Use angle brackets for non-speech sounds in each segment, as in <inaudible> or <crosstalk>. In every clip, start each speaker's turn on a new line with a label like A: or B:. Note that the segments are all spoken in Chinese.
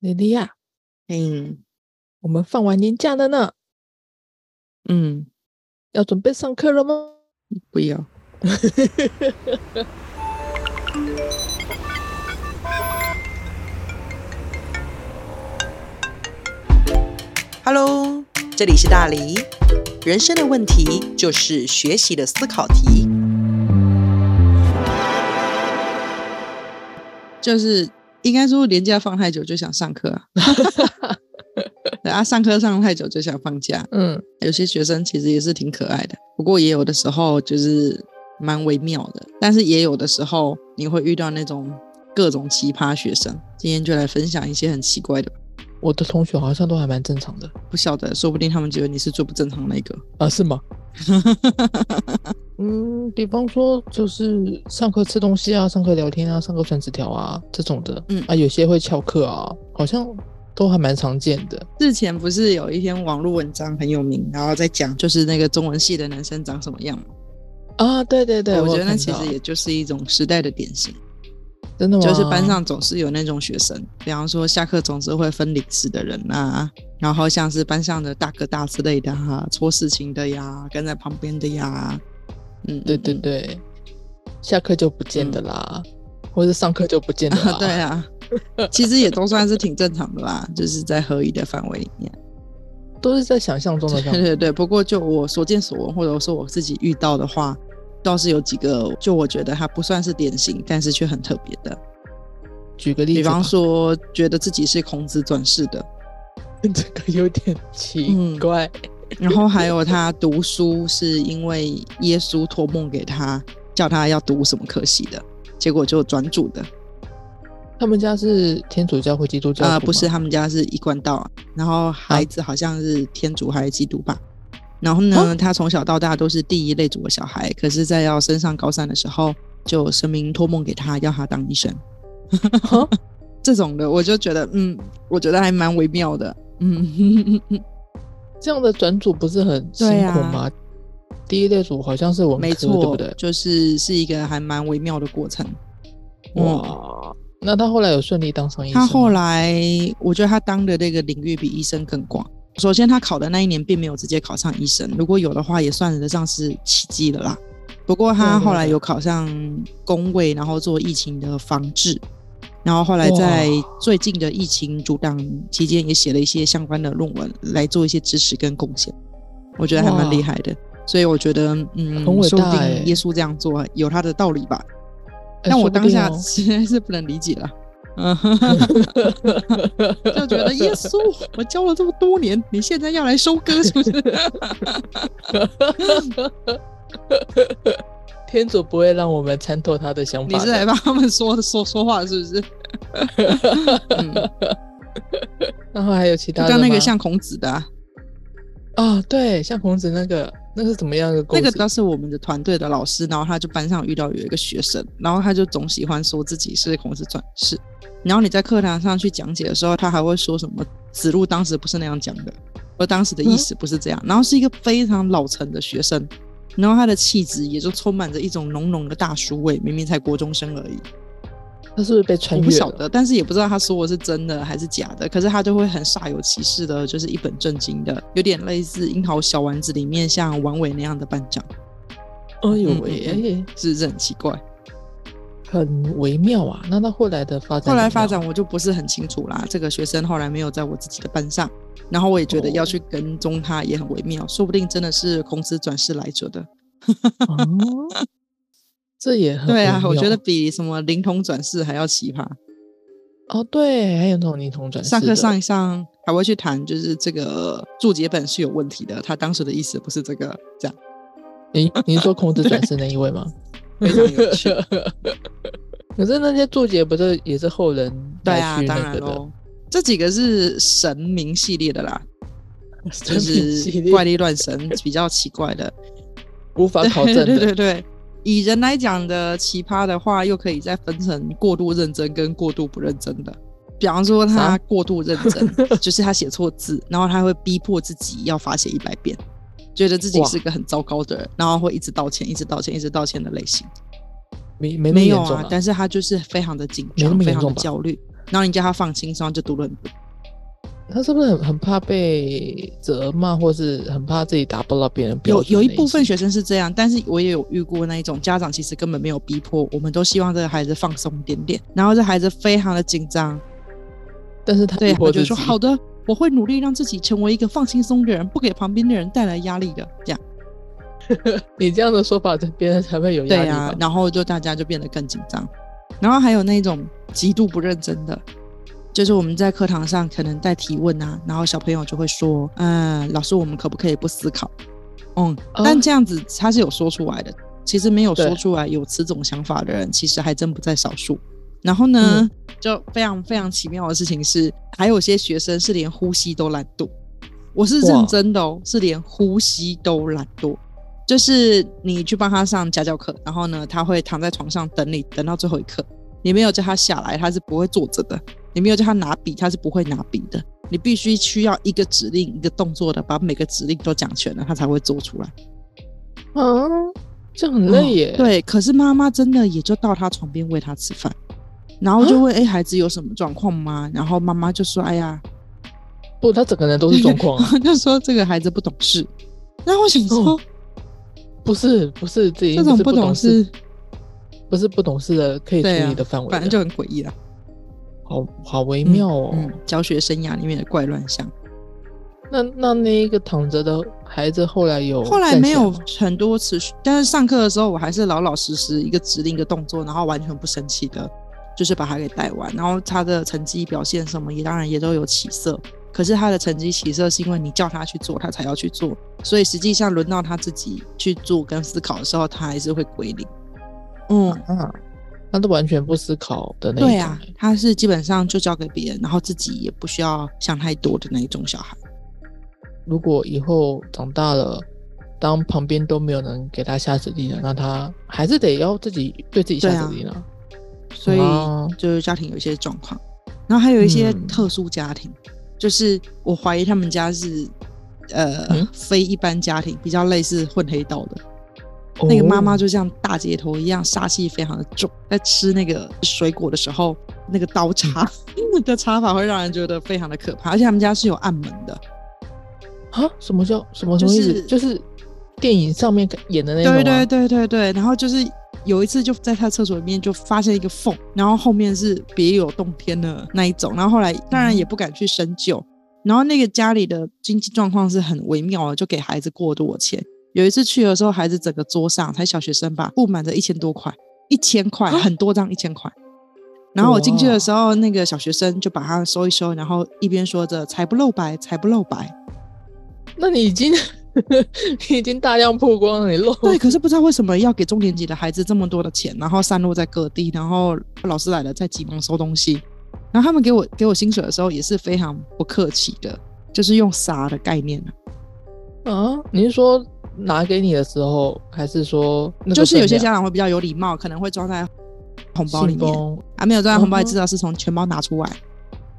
A: 莉莉亚，
B: 嗯
A: 我们放完年假了呢，
B: 嗯，
A: 要准备上课了吗？
B: 不要。<laughs> Hello，这里是大黎。人生的问题就是学习的思考题，就是应该说年假放太久就想上课啊，<laughs> 对啊，上课上太久就想放假。
A: 嗯，
B: 有些学生其实也是挺可爱的，不过也有的时候就是蛮微妙的，但是也有的时候你会遇到那种各种奇葩学生。今天就来分享一些很奇怪的，
A: 我的同学好像都还蛮正常的
B: 不晓得，说不定他们觉得你是最不正常的那个。
A: 啊，是吗？<laughs> 嗯，比方说就是上课吃东西啊，上课聊天啊，上课传纸条啊这种的，
B: 嗯
A: 啊，有些会翘课啊，好像都还蛮常见的。
B: 之前不是有一篇网络文章很有名，然后在讲就是那个中文系的男生长什么样嘛？
A: 啊，对对对，
B: 我觉得那其实也就是一种时代的典型。
A: 真的吗？
B: 就是班上总是有那种学生，比方说下课总是会分零食的人啊，然后像是班上的大哥大之类的哈、戳事情的呀，跟在旁边的呀，嗯，
A: 对对
B: 嗯
A: 对，下课就不见的啦，或者上课就不见的 <laughs>
B: 对啊，<laughs> 其实也都算是挺正常的啦，就是在合理的范围里面。
A: 都是在想象中的。
B: 对对对，不过就我所见所闻，或者说我自己遇到的话，倒是有几个，就我觉得它不算是典型，但是却很特别的。
A: 举个例子，
B: 比方说，觉得自己是孔子转世的，<laughs>
A: 这个有点奇
B: 嗯
A: 怪。
B: 然后还有他读书是因为耶稣托梦给他，叫他要读什么科系的，结果就转主的。
A: 他们家是天主教或基督教
B: 啊、
A: 徒
B: 不是，他们家是一贯道，然后孩子好像是天主还是基督吧。然后呢，
A: 啊
B: 他从小到大都是第一类组的小孩，可是在要升上高三的时候，就神明托梦给他，要他当医生。
A: 哈 <laughs>
B: 这种的，我就觉得，嗯，我觉得还蛮微妙的，嗯，
A: 这样的转组不是很辛苦吗？第一类组好像是文科，
B: 没错，
A: 对不对？
B: 就是是一个还蛮微妙的过程。嗯
A: 哇，那他后来有顺利当上医生吗？
B: 他后来，我觉得他当的那个领域比医生更广。首先，他考的那一年并没有直接考上医生，如果有的话，也算得上是奇迹了啦。不过他后来有考上工位，然后做疫情的防治，然后后来在最近的疫情阻挡期间，也写了一些相关的论文来做一些支持跟贡献，我觉得还蛮
A: 哇
B: 厉害的。所以我觉得，嗯，说不定耶稣这样做有他的道理吧。
A: 哎
B: 但我当下 <laughs> 实在是不能理解了，嗯，<laughs> 就觉得耶稣，我教了这么多年，你现在要来收割，是不是？<laughs>
A: 天主不会让我们参透他的想法的。
B: 你是来帮他们说说说话，是不是？嗯，<laughs>
A: 然后还有其他的
B: 刚那个像孔子的、啊，
A: 啊，对，像孔子那个，那是怎么样的故事？
B: 那个倒是我们的团队的老师，然后他就班上遇到有一个学生，然后他就总喜欢说自己是孔子转世，然后你在课堂上去讲解的时候，他还会说什么子路当时不是那样讲的，而当时的意思不是这样，然后是一个非常老成的学生，然后他的气质也就充满着一种浓浓的大叔味，明明才国中生而已，
A: 他是不是被穿越了？
B: 我不晓得，但是也不知道他说的是真的还是假的。可是他就会很煞有其事的，就是一本正经的，有点类似《樱桃小丸子》里面像王伟那样的班长，
A: 哎呦
B: 嗯
A: 喂、
B: 嗯是不是很奇怪？
A: 很微妙啊。那他后来的发展，
B: 后来发展，我就不是很清楚啦。这个学生后来没有在我自己的班上，然后我也觉得要去跟踪他也很微妙，说不定真的是孔子转世来者的。
A: 哦 <laughs> <laughs> 这也很
B: 对啊我觉得比什么灵童转世还要奇葩。
A: 哦，对，还有那种灵童转世的
B: 上课上一上还会去谈，就是这个注解本是有问题的，他当时的意思不是这个，这样
A: 你你是说孔子转世那一位吗？
B: 非常有趣。<laughs>
A: 可是那些注解不是也是后人来
B: 对啊，
A: 去
B: 当？然喽，这几个是神明系列的啦，<laughs> 就是怪力乱神，比较奇怪的。
A: 无法考证的。<laughs>
B: 对对对对，以人来讲的奇葩的话，又可以再分成过度认真跟过度不认真的。比方说，他
A: 啥
B: 过度认真，<laughs> 就是他写错字，然后他会逼迫自己要罚写一百遍，觉得自己
A: 哇
B: 是个很糟糕的人，然后会一直道歉、一直道歉、一直道歉的类型。
A: 没没
B: 没有啊但是他就是非常的紧张，非常的焦虑。然后你叫他放轻松，就读了很多。
A: 他是不是很很怕被责骂，或是很怕自己达不到别人标
B: 有
A: 准？
B: 有一部分，学生是这样，但是我也有遇过那一种家长，其实根本没有逼迫，我们都希望这个孩子放松一点点，然后这孩子非常的紧张，
A: 但是他
B: 对，我就说好的，我会努力让自己成为一个放轻松的人，不给旁边的人带来压力的，这样。<laughs>
A: 你这样的说法，别人才会有压力
B: 对啊？，然后就大家就变得更紧张，然后还有那种极度不认真的，就是我们在课堂上可能在提问啊，然后小朋友就会说，嗯，老师，我们可不可以不思考？嗯，
A: 哦
B: 但这样子他是有说出来的，其实没有说出来有此种想法的人，其实还真不在少数。然后呢，
A: 嗯
B: 就非常非常奇妙的事情是，还有些学生是连呼吸都懒惰。我是认真的哦，是连呼吸都懒惰。就是你去帮他上家教课，然后呢，他会躺在床上等你，等到最后一刻。你没有叫他下来，他是不会坐着的；你没有叫他拿笔，他是不会拿笔的。你必须需要一个指令、一个动作的，把每个指令都讲全了，他才会做出来。
A: 嗯，这很累耶。
B: 哦，对，可是妈妈真的也就到他床边喂他吃饭，然后就问：“哎、孩子有什么状况吗？”然后妈妈就说：“哎呀，
A: 不，他整个人都是状况啊。<laughs>
B: 就说这个孩子不懂事。”然后我想说，
A: 哦不是不是，这已
B: 这种不懂事，
A: 不是不懂事的可以处理的范围了，
B: 反正就很诡异了。
A: 好好微妙哦。
B: 嗯，教学生涯里面的怪乱象。
A: 那那那一个躺着的孩子后来有
B: 后来没有很多持续，但是上课的时候我还是老老实实一个指令一个动作，然后完全不生气的，就是把他给带完。然后他的成绩表现什么也当然也都有起色，可是他的成绩起色是因为你叫他去做，他才要去做，所以实际上轮到他自己去做跟思考的时候，他还是会归零。嗯，
A: 啊，他都完全不思考的那一种。
B: 对啊，他是基本上就交给别人，然后自己也不需要想太多的那一种小孩。
A: 如果以后长大了，当旁边都没有人给他下指令了，那他还是得要自己对自己下指令啊。
B: 所以
A: 哦
B: 就是家庭有一些状况，然后还有一些
A: 嗯
B: 特殊家庭，就是我怀疑他们家是呃、
A: 嗯
B: 非一般家庭，比较类似混黑道的。那个妈妈
A: 哦
B: 就像大姐头一样，杀气非常的重，在吃那个水果的时候，那个刀叉 <laughs> 的插法会让人觉得非常的可怕，而且他们家是有暗门的。
A: 啊，什么叫什么什
B: 就是
A: 么意思？就是电影上面演的那种、啊。
B: 对对对对对，然后就是有一次就在他厕所里面就发现一个缝，然后后面是别有洞天的那一种，然后后来当然也不敢去深究，然后那个家里的经济状况是很微妙的，就给孩子过多钱。有一次去的时候，孩子整个桌上才小学生吧，布满着一千多块，一千块，
A: 啊？
B: 很多张一千块。然后我进去的时候，那个小学生就把它收一收，然后一边说着“财不露白，财不露白”，
A: 那你已经 <laughs> 你已经大量曝光了，你露。
B: 对，可是不知道为什么要给中年级的孩子这么多的钱，然后散落在各地，然后老师来了再急忙收东西，然后他们给我给我薪水的时候也是非常不客气的，就是用傻的概念啊。
A: 啊？你是说拿给你的时候，还是说
B: 就是有些家长会比较有礼貌，可能会装在红包里面，
A: 信封
B: 啊，没有装在红包里，
A: 嗯哼
B: 知道是从钱包拿出来，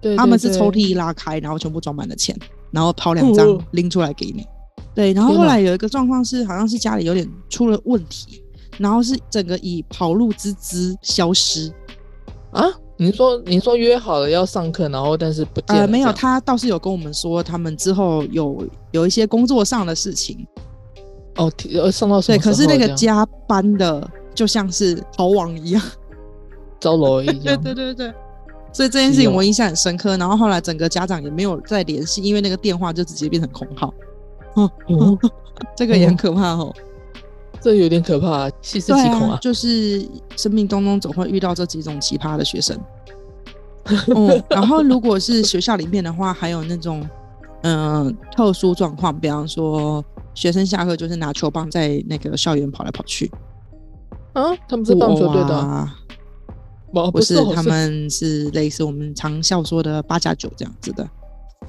A: 对
B: 他们是抽屉一拉开，然后全部装满了钱，然后掏两张
A: 哦
B: 拎出来给你。对，然后后来有一个状况是，好像是家里有点出了问题，然后是整个以跑路之姿消失。
A: 啊？你说你说约好了要上课，然后但是不见了
B: 呃，没有，他倒是有跟我们说，他们之后有有一些工作上的事情。
A: 哦，提呃上到什
B: 对，可是那个加班的就像是逃亡一样。
A: 招楼一
B: 对
A: 样，<laughs>
B: 对对对对。所以这件事情我印象很深刻，然后后来整个家长也没有再联系，因为那个电话就直接变成空号，
A: 哦，<laughs>
B: 这个也很可怕哦。
A: 这有点可怕，细思
B: 对
A: 极恐
B: 啊，就是生命当中总会遇到这几种奇葩的学生。嗯，<laughs> 然后如果是学校里面的话，还有那种嗯、呃特殊状况，比方说学生下课就是拿球棒在那个校园跑来跑去，
A: 啊，他们是棒球队的啊，
B: 不是
A: 哦
B: 他们是类似我们常笑说的八加九这样子的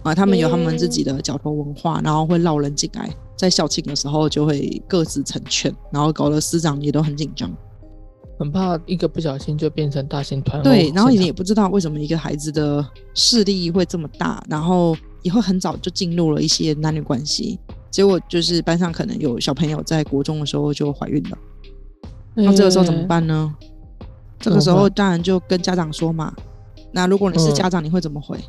B: 啊，他们有他们自己的角头文化，然后会绕人进来，在校庆的时候就会各自成圈，然后搞得师长也都很紧张。
A: 很怕一个不小心就变成大型团
B: 对，然后你
A: 场
B: 也不知道为什么一个孩子的势力会这么大，然后也会很早就进入了一些男女关系。结果就是班上可能有小朋友在国中的时候就怀孕了，那这个时候怎么
A: 哎
B: 办呢？这个时候当然就跟家长说嘛，那如果你是
A: 嗯
B: 家长，你会怎么回？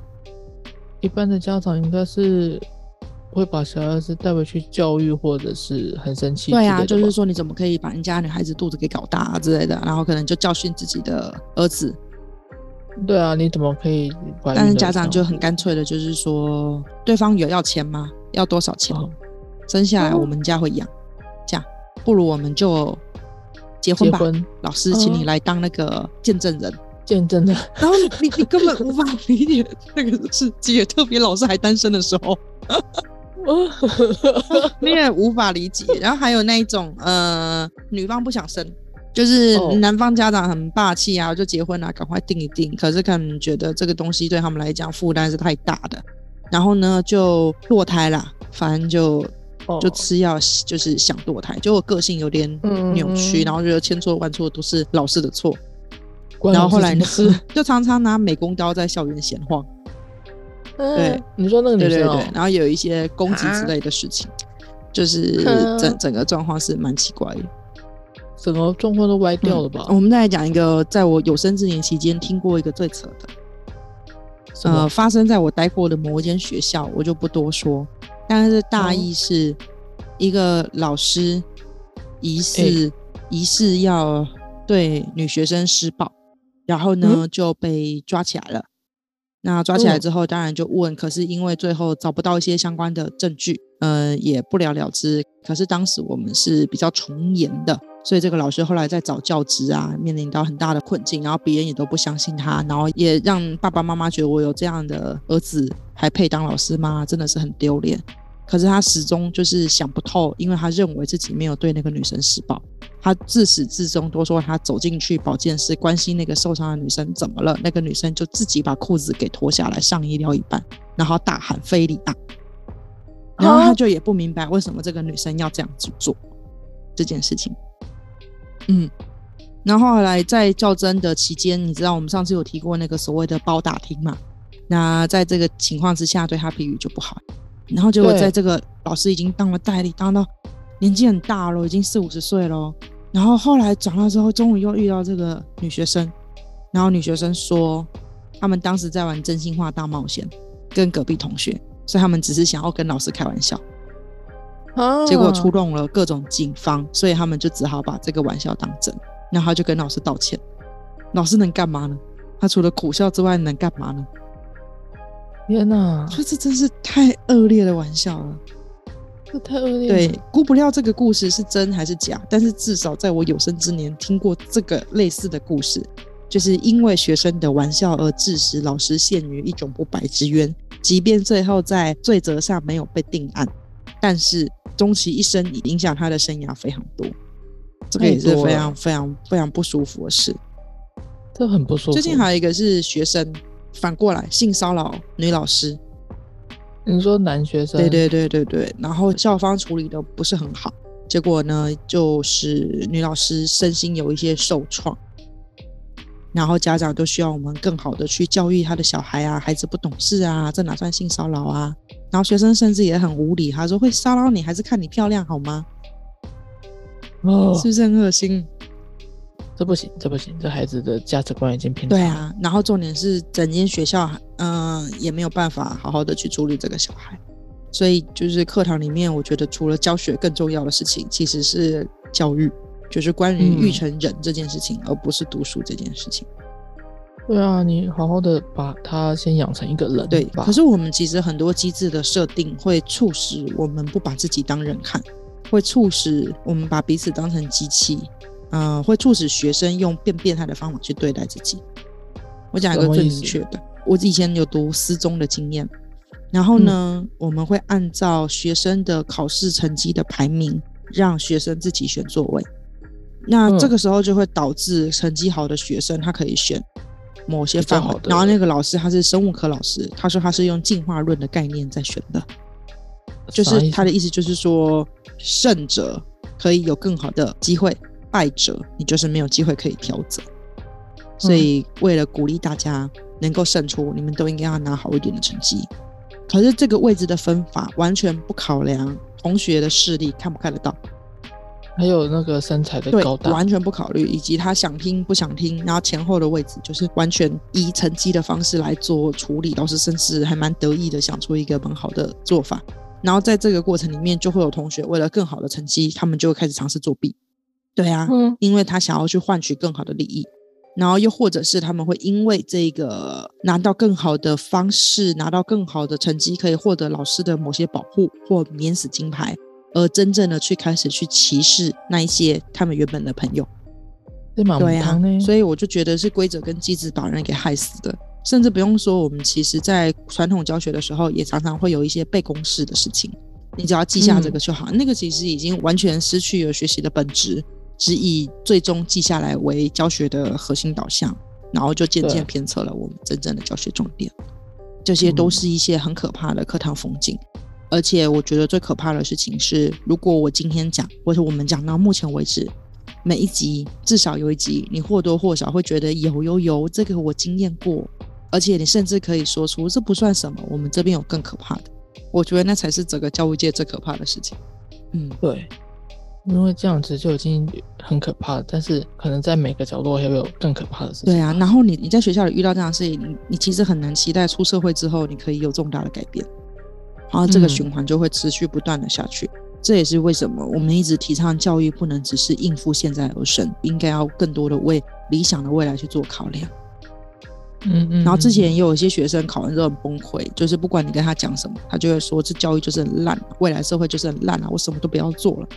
A: 一般的家长应该是会把小孩子带回去教育，或者是很生气。
B: 对啊，就是说你怎么可以把人家女孩子肚子给搞大啊之类的，然后可能就教训自己的儿子。
A: 对啊，你怎么可以？
B: 但是家长就很干脆的，就是说对方有要钱吗？要多少钱？
A: 哦
B: 生下来
A: 哦
B: 我们家会养，这样不如我们就结婚吧。
A: 婚
B: 老师，请你
A: 哦
B: 来当那个见证人。
A: 见证人，
B: 然后你你根本无法理解那个世界，特别老师还单身的时候，<laughs> 你也无法理解。然后还有那一种呃，女方不想生，就是
A: 哦
B: 男方家长很霸气啊，就结婚啊，赶快定一定。可是可能觉得这个东西对他们来讲负担是太大的，然后呢就堕胎啦，反正就
A: 哦
B: 就吃药，就是想堕胎，就我个性有点
A: 嗯
B: 扭曲，
A: 嗯
B: 然后觉得千错万错都是老师的错。然后后来
A: 呢
B: 就常常拿美工刀在校园闲晃，<laughs> 对
A: 嗯你说那个
B: 对对对
A: 女生哦，，
B: 然后有一些攻击之
A: 啊
B: 类的事情，就是
A: 嗯
B: 整整个状况是蛮奇怪的。
A: 整个状况都歪掉了吧？
B: 我们再来讲一个，在我有生之年期间听过一个最扯的，呃，发生在我待过的某一间学校，我就不多说。但是大意是一个老师疑似、疑似要对女学生施暴，然后呢、就被抓起来了。那抓起来
A: 嗯
B: 之后，当然就问，可是因为最后找不到一些相关的证据，呃，也不了了之。可是当时我们是比较从严的，所以这个老师后来在找教职啊，面临到很大的困境，然后别人也都不相信他，然后也让爸爸妈妈觉得我有这样的儿子还配当老师吗？真的是很丢脸。可是他始终就是想不透，因为他认为自己没有对那个女生施暴，他自始至终都说他走进去保健室关心那个受伤的女生怎么了，那个女生就自己把裤子给脱下来，上衣撩一半，然后大喊非礼啊，然后他就也不明白为什么这个女生要这样子做这件事情。嗯，然后后来在较真的期间，你知道我们上次有提过那个所谓的包打听嘛？那在这个情况之下，对他评语就不好。然后结果在这个老师已经当了代理，当到年纪很大了，已经四五十岁了。然后后来长大之后，终于又遇到这个女学生，然后女学生说，他们当时在玩真心话大冒险，跟隔壁同学，所以他们只是想要跟老师开玩笑。
A: 啊
B: 结果出动了各种警方，所以他们就只好把这个玩笑当真。然后他就跟老师道歉，老师能干嘛呢？他除了苦笑之外能干嘛呢？
A: 天哪，
B: 所以这真是太恶劣的玩笑了。
A: 这太恶劣了。
B: 对，估不料这个故事是真还是假，但是至少在我有生之年听过这个类似的故事，就是因为学生的玩笑而致使老师陷于一种不白之冤，即便最后在罪责上没有被定案，但是终其一生影响他的生涯非常多，这个也是非常非常非常不舒服的事。
A: 这很不舒服。
B: 最近还有一个是学生反过来性骚扰女老师，
A: 你说男学生，
B: 对对对对对，然后校方处理的不是很好，结果呢，就是女老师身心有一些受创，然后家长都需要我们更好的去教育他的小孩啊，孩子不懂事啊，这哪算性骚扰啊？然后学生甚至也很无理，他说会骚扰你还是看你漂亮好吗？
A: 哦，
B: 是不是很恶心？
A: 这不行，这不行，这孩子的价值观已经偏差。
B: 对，啊，然后重点是整间学校，嗯、也没有办法好好的去处理这个小孩，所以就是课堂里面，我觉得除了教学，更重要的事情其实是教育，就是关于
A: 嗯
B: 育成人这件事情，而不是读书这件事情。
A: 对啊，你好好的把他先养成一个人
B: 对，
A: 吧。
B: 可是我们其实很多机制的设定会促使我们不把自己当人看，会促使我们把彼此当成机器，嗯、会促使学生用变变态的方法去对待自己。我讲一个最明确的，我以前有读私中的经验，然后呢，我们会按照学生的考试成绩的排名，让学生自己选座位。那
A: 嗯。
B: 这个时候就会导致成绩好的学生，他可以选某些范围然后那个老师他是生物科老师，他说他是用进化论的概念在选的，就是他的意思就是说，胜者可以有更好的机会，败者你就是没有机会可以调整。所以为了鼓励大家能够胜出，你们都应该要拿好一点的成绩。可是这个位置的分法完全不考量同学的视力看不看得到，
A: 还有那个身材的高，大，
B: 完全不考虑，以及他想听不想听，然后前后的位置就是完全以成绩的方式来做处理。老师甚至还蛮得意的想出一个蛮好的做法。然后在这个过程里面，就会有同学为了更好的成绩，他们就会开始尝试作弊。对啊，
A: 嗯，
B: 因为他想要去换取更好的利益，然后又或者是他们会因为这个拿到更好的方式，拿到更好的成绩，可以获得老师的某些保护或免死金牌，而真正的去开始去歧视那一些他们原本的朋友。
A: 对嘛
B: 对啊，，所以我就觉得是规则跟机制把人给害死的。甚至不用说，我们其实在传统教学的时候，也常常会有一些背公式的事情，你只要记下这个就好。那个其实已经完全失去了学习的本质，只以最终记下来为教学的核心导向，然后就渐渐偏侧了我们真正的教学重点。这些都是一些很可怕的课堂风景。而且我觉得最可怕的事情是，如果我今天讲，或者我们讲到目前为止，每一集至少有一集，你或多或少会觉得有有有，这个我经验过，而且你甚至可以说出这不算什么，我们这边有更可怕的。我觉得那才是整个教育界最可怕的事情。嗯，
A: 对，因为这样子就已经很可怕了，但是可能在每个角落还会有更可怕的事情。
B: 对啊。然后你你在学校里遇到这样的事情，你你其实很难期待出社会之后你可以有重大的改变，然后这个
A: 嗯
B: 循环就会持续不断的下去。这也是为什么我们一直提倡教育不能只是应付现在而生，应该要更多的为理想的未来去做考量。
A: 嗯嗯。
B: 然后之前
A: 嗯
B: 也有一些学生考完之后很崩溃，就是不管你跟他讲什么，他就会说这教育就是很烂，未来社会就是很烂啊，我什么都不要做了，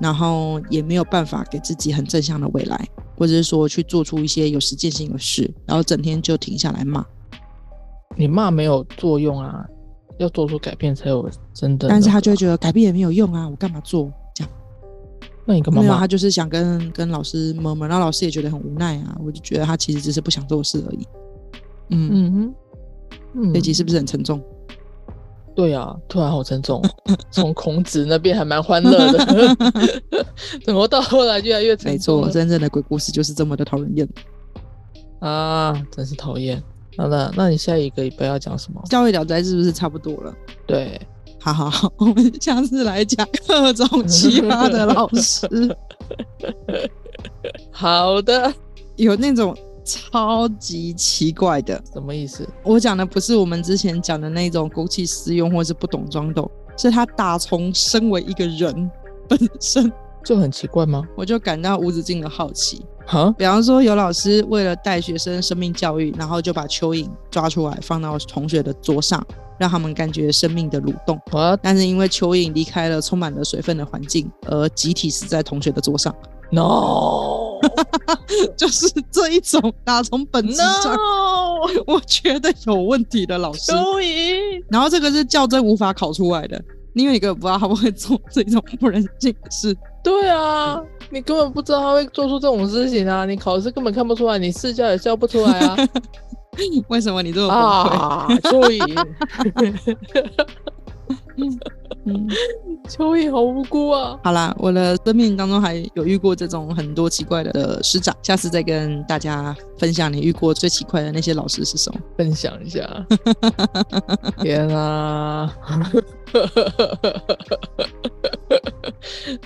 B: 然后也没有办法给自己很正向的未来，或者是说去做出一些有实践性的事，然后整天就停下来骂。
A: 你骂没有作用啊，要做出改变才有真的。
B: 但是他就会觉得改变也没有用啊，我干嘛做？这样
A: 那你干嘛
B: 没有，他？就是想跟跟老师磨磨，然后老师也觉得很无奈啊。我就觉得他其实只是不想做事而已。嗯，
A: 嗯哼，嗯，
B: 这集是不是很沉重？
A: 对啊，突然好沉重哦。<laughs> 从孔子那边还蛮欢乐的，<laughs> <laughs> 怎么到后来越来越沉
B: 没错，真正的鬼故事就是这么的讨人厌。
A: 啊？真是讨厌。好了，那你下一个礼拜要讲什么？
B: 教育聊斋是不是差不多了？
A: 对，
B: 好好好，我们下次来讲各种奇葩的老师，
A: 好的，
B: 有那种超级奇怪的。
A: 什么意思？
B: 我讲的不是我们之前讲的那种公器私用或是不懂装懂，是他打从身为一个人本身，
A: 就很奇怪吗？
B: 我就感到无止境的好奇。
A: 哈，
B: 比方说，有老师为了带学生生命教育，然后就把蚯蚓抓出来放到同学的桌上，让他们感觉生命的蠕动。
A: 我要
B: 但是因为蚯蚓离开了充满了水分的环境，而集体死在同学的桌上
A: ，no <laughs>
B: 就是这一种打从本质上
A: ，no <laughs>
B: 我觉得有问题的老师。然后这个是较真无法考出来的，因为你根本不知道他不会做这种不人性的事。
A: 对啊，你根本不知道他会做出这种事情啊！你考试根本看不出来，你试教也教不出来啊！<laughs>
B: 为什么你这么崩溃？
A: 啊，蚯蚓，
B: 嗯，
A: 蚯蚓好无辜啊！
B: 好啦，我的生命当中还有遇过这种很多奇怪的师长，下次再跟大家分享你遇过最奇怪的那些老师是什么。
A: 分享一下。<laughs> 天啊！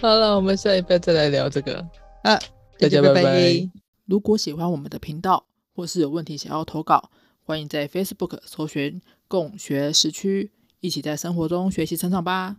A: 好了，我们下一拜再来聊这个。
B: 啊，
A: 大家拜拜
C: 如果喜欢我们的频道，或是有问题想要投稿，欢迎在 Facebook 搜寻“共学时区”，一起在生活中学习成长吧。